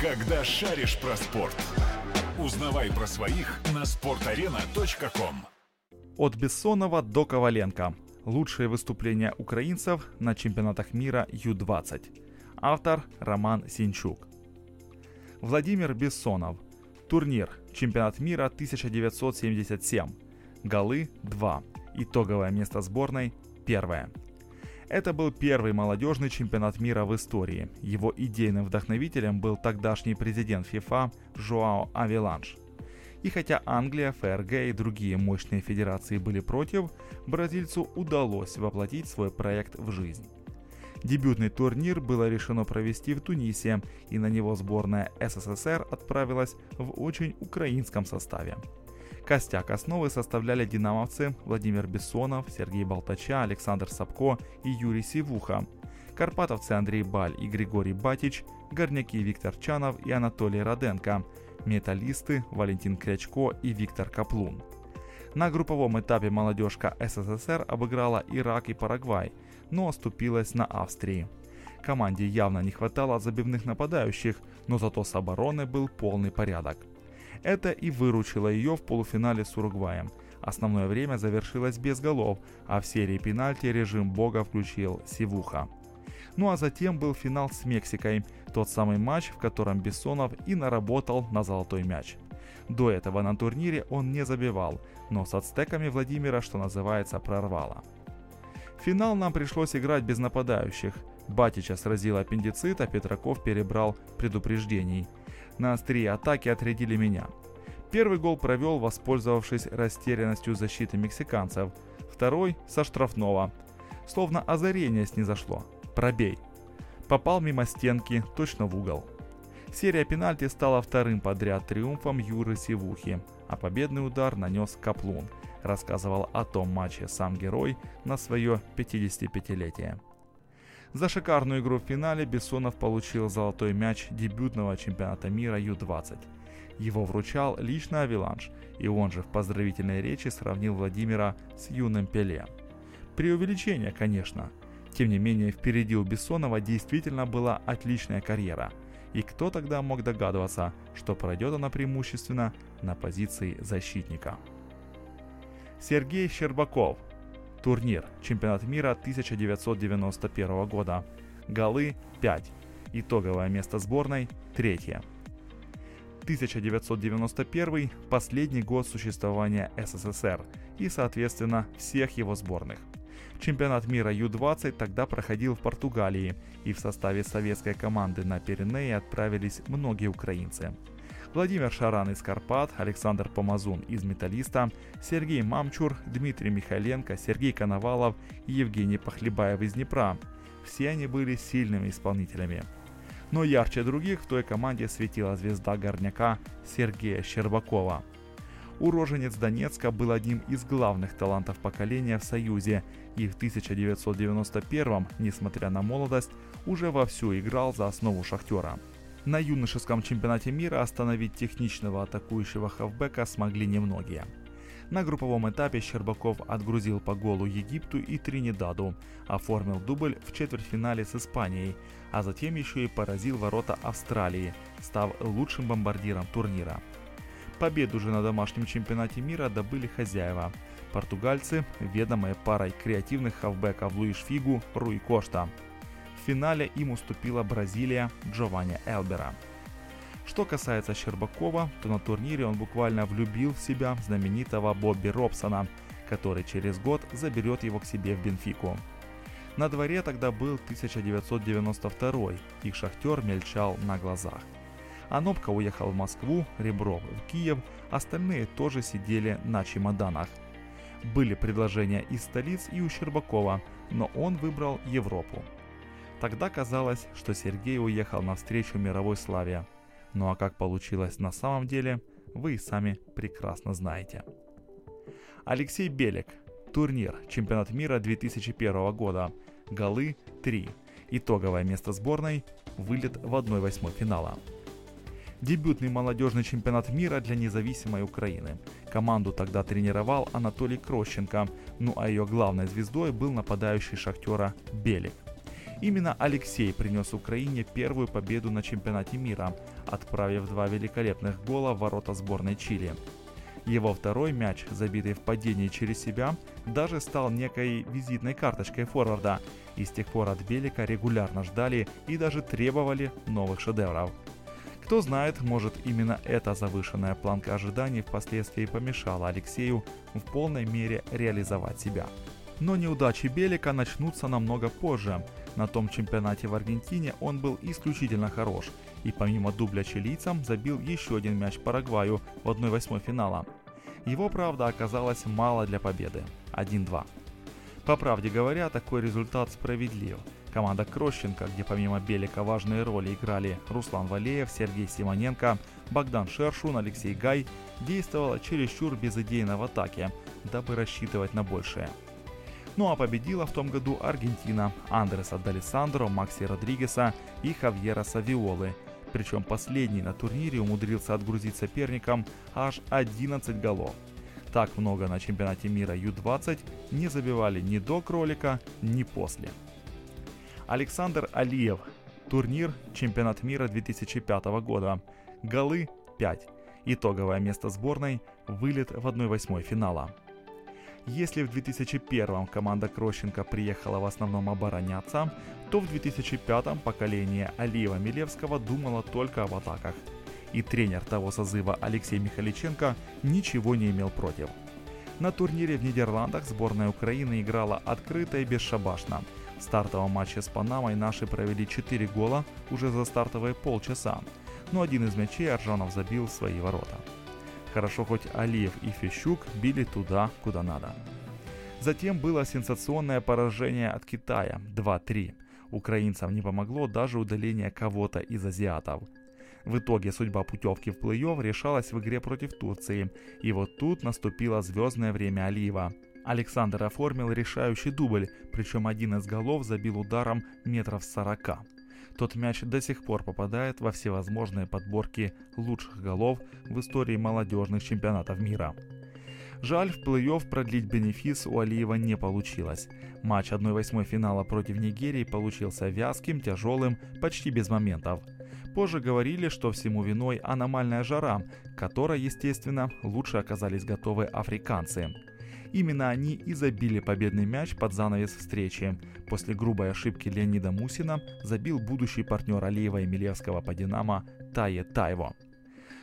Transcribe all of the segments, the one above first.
Когда шаришь про спорт. Узнавай про своих на sportarena.com. От Бессонова до Коваленко. Лучшие выступления украинцев на чемпионатах мира Ю-20. Автор Роман Синчук. Владимир Бессонов. Турнир. Чемпионат мира 1977. Голы 2. Итоговое место сборной 1. Это был первый молодежный чемпионат мира в истории. Его идейным вдохновителем был тогдашний президент ФИФА Жоао Авиланш. И хотя Англия, ФРГ и другие мощные федерации были против, бразильцу удалось воплотить свой проект в жизнь. Дебютный турнир было решено провести в Тунисе, и на него сборная СССР отправилась в очень украинском составе. Костяк основы составляли динамовцы Владимир Бессонов, Сергей Болтача, Александр Сапко и Юрий Сивуха, карпатовцы Андрей Баль и Григорий Батич, горняки Виктор Чанов и Анатолий Роденко, металлисты Валентин Крячко и Виктор Каплун. На групповом этапе молодежка СССР обыграла Ирак и Парагвай, но оступилась на Австрии. Команде явно не хватало забивных нападающих, но зато с обороны был полный порядок – это и выручило ее в полуфинале с Уругваем. Основное время завершилось без голов, а в серии пенальти режим бога включил Сивуха. Ну а затем был финал с Мексикой, тот самый матч, в котором Бессонов и наработал на золотой мяч. До этого на турнире он не забивал, но с ацтеками Владимира, что называется, прорвало. Финал нам пришлось играть без нападающих. Батича сразил аппендицит, а Петраков перебрал предупреждений – на острие атаки отрядили меня. Первый гол провел, воспользовавшись растерянностью защиты мексиканцев. Второй – со штрафного. Словно озарение снизошло. Пробей. Попал мимо стенки, точно в угол. Серия пенальти стала вторым подряд триумфом Юры Сивухи, а победный удар нанес Каплун, рассказывал о том матче сам герой на свое 55-летие. За шикарную игру в финале Бессонов получил золотой мяч дебютного чемпионата мира Ю-20. Его вручал лично Авиланш, и он же в поздравительной речи сравнил Владимира с юным Пеле. Преувеличение, конечно. Тем не менее, впереди у Бессонова действительно была отличная карьера. И кто тогда мог догадываться, что пройдет она преимущественно на позиции защитника? Сергей Щербаков, Турнир. Чемпионат мира 1991 года. Голы 5. Итоговое место сборной 3. 1991 – последний год существования СССР и, соответственно, всех его сборных. Чемпионат мира Ю-20 тогда проходил в Португалии, и в составе советской команды на Пиренеи отправились многие украинцы – Владимир Шаран из Карпат, Александр Помазун из Металлиста, Сергей Мамчур, Дмитрий Михайленко, Сергей Коновалов и Евгений Похлебаев из Днепра. Все они были сильными исполнителями. Но ярче других в той команде светила звезда горняка Сергея Щербакова. Уроженец Донецка был одним из главных талантов поколения в Союзе и в 1991 несмотря на молодость, уже вовсю играл за основу «Шахтера». На юношеском чемпионате мира остановить техничного атакующего хавбека смогли немногие. На групповом этапе Щербаков отгрузил по голу Египту и Тринидаду, оформил дубль в четвертьфинале с Испанией, а затем еще и поразил ворота Австралии, став лучшим бомбардиром турнира. Победу же на домашнем чемпионате мира добыли хозяева. Португальцы, ведомые парой креативных хавбеков Луиш Фигу, Руи Кошта – финале им уступила Бразилия Джованни Элбера. Что касается Щербакова, то на турнире он буквально влюбил в себя знаменитого Бобби Робсона, который через год заберет его к себе в Бенфику. На дворе тогда был 1992 их шахтер мельчал на глазах. Анопка уехал в Москву, Ребров в Киев, остальные тоже сидели на чемоданах. Были предложения из столиц и у Щербакова, но он выбрал Европу. Тогда казалось, что Сергей уехал навстречу мировой славе. Ну а как получилось на самом деле, вы и сами прекрасно знаете. Алексей Белик. Турнир. Чемпионат мира 2001 года. Голы 3. Итоговое место сборной. Вылет в 1-8 финала. Дебютный молодежный чемпионат мира для независимой Украины. Команду тогда тренировал Анатолий Крощенко, ну а ее главной звездой был нападающий шахтера Белик. Именно Алексей принес Украине первую победу на чемпионате мира, отправив два великолепных гола в ворота сборной Чили. Его второй мяч, забитый в падении через себя, даже стал некой визитной карточкой форварда, и с тех пор от Белика регулярно ждали и даже требовали новых шедевров. Кто знает, может именно эта завышенная планка ожиданий впоследствии помешала Алексею в полной мере реализовать себя. Но неудачи Белика начнутся намного позже. На том чемпионате в Аргентине он был исключительно хорош, и помимо дубля чилийцам забил еще один мяч Парагваю в 1-8 финала. Его, правда, оказалось мало для победы – 1-2. По правде говоря, такой результат справедлив. Команда Крощенко, где помимо Белика важные роли играли Руслан Валеев, Сергей Симоненко, Богдан Шершун, Алексей Гай, действовала чересчур безыдейно в атаке, дабы рассчитывать на большее. Ну а победила в том году Аргентина, Андреса Далисандро, Макси Родригеса и Хавьера Савиолы. Причем последний на турнире умудрился отгрузить соперникам аж 11 голов. Так много на чемпионате мира Ю-20 не забивали ни до кролика, ни после. Александр Алиев. Турнир Чемпионат мира 2005 года. Голы 5. Итоговое место сборной – вылет в 1-8 финала. Если в 2001 команда Крощенко приехала в основном обороняться, то в 2005 поколение Алиева Милевского думало только об атаках. И тренер того созыва Алексей Михаличенко ничего не имел против. На турнире в Нидерландах сборная Украины играла открыто и бесшабашно. В стартовом матче с Панамой наши провели 4 гола уже за стартовые полчаса, но один из мячей Аржанов забил в свои ворота. Хорошо хоть Алиев и Фищук били туда, куда надо. Затем было сенсационное поражение от Китая 2-3. Украинцам не помогло даже удаление кого-то из азиатов. В итоге судьба путевки в плей-офф решалась в игре против Турции, и вот тут наступило звездное время Алиева. Александр оформил решающий дубль, причем один из голов забил ударом метров 40. Тот мяч до сих пор попадает во всевозможные подборки лучших голов в истории молодежных чемпионатов мира. Жаль, в плей-офф продлить бенефис у Алиева не получилось. Матч 1-8 финала против Нигерии получился вязким, тяжелым, почти без моментов. Позже говорили, что всему виной аномальная жара, которой, естественно, лучше оказались готовы африканцы. Именно они и забили победный мяч под занавес встречи. После грубой ошибки Леонида Мусина забил будущий партнер Алиева и Милевского по «Динамо» Тае Тайво.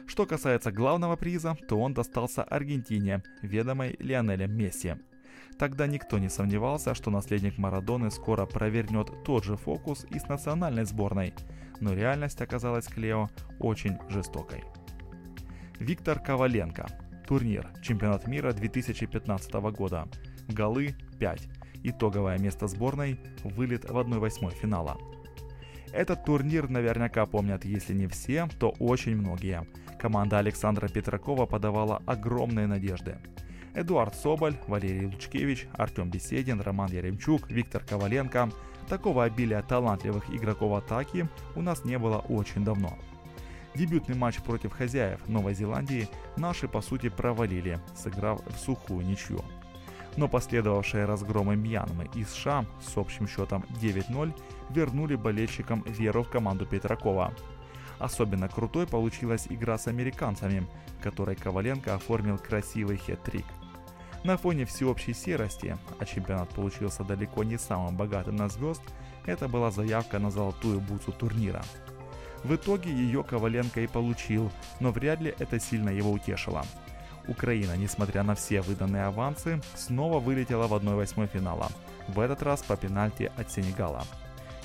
Что касается главного приза, то он достался Аргентине, ведомой Лионелем Месси. Тогда никто не сомневался, что наследник Марадоны скоро провернет тот же фокус и с национальной сборной, но реальность оказалась Клео очень жестокой. Виктор Коваленко, Турнир. Чемпионат мира 2015 года. Голы 5. Итоговое место сборной. Вылет в 1-8 финала. Этот турнир наверняка помнят, если не все, то очень многие. Команда Александра Петракова подавала огромные надежды. Эдуард Соболь, Валерий Лучкевич, Артем Беседин, Роман Яремчук, Виктор Коваленко. Такого обилия талантливых игроков атаки у нас не было очень давно. Дебютный матч против хозяев Новой Зеландии наши по сути провалили, сыграв в сухую ничью. Но последовавшие разгромы Мьянмы и США с общим счетом 9-0 вернули болельщикам веру в команду Петракова. Особенно крутой получилась игра с американцами, которой Коваленко оформил красивый хет-трик. На фоне всеобщей серости, а чемпионат получился далеко не самым богатым на звезд, это была заявка на золотую бутсу турнира – в итоге ее Коваленко и получил, но вряд ли это сильно его утешило. Украина, несмотря на все выданные авансы, снова вылетела в 1-8 финала, в этот раз по пенальти от Сенегала.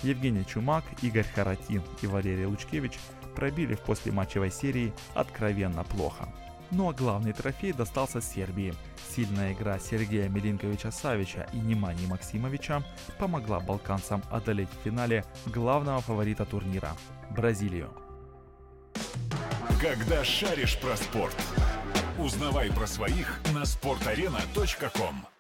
Евгений Чумак, Игорь Харатин и Валерий Лучкевич пробили в послематчевой серии откровенно плохо. Ну а главный трофей достался Сербии. Сильная игра Сергея Милинковича Савича и Немани Максимовича помогла балканцам одолеть в финале главного фаворита турнира – Бразилию. Когда шаришь про спорт, узнавай про своих на sportarena.com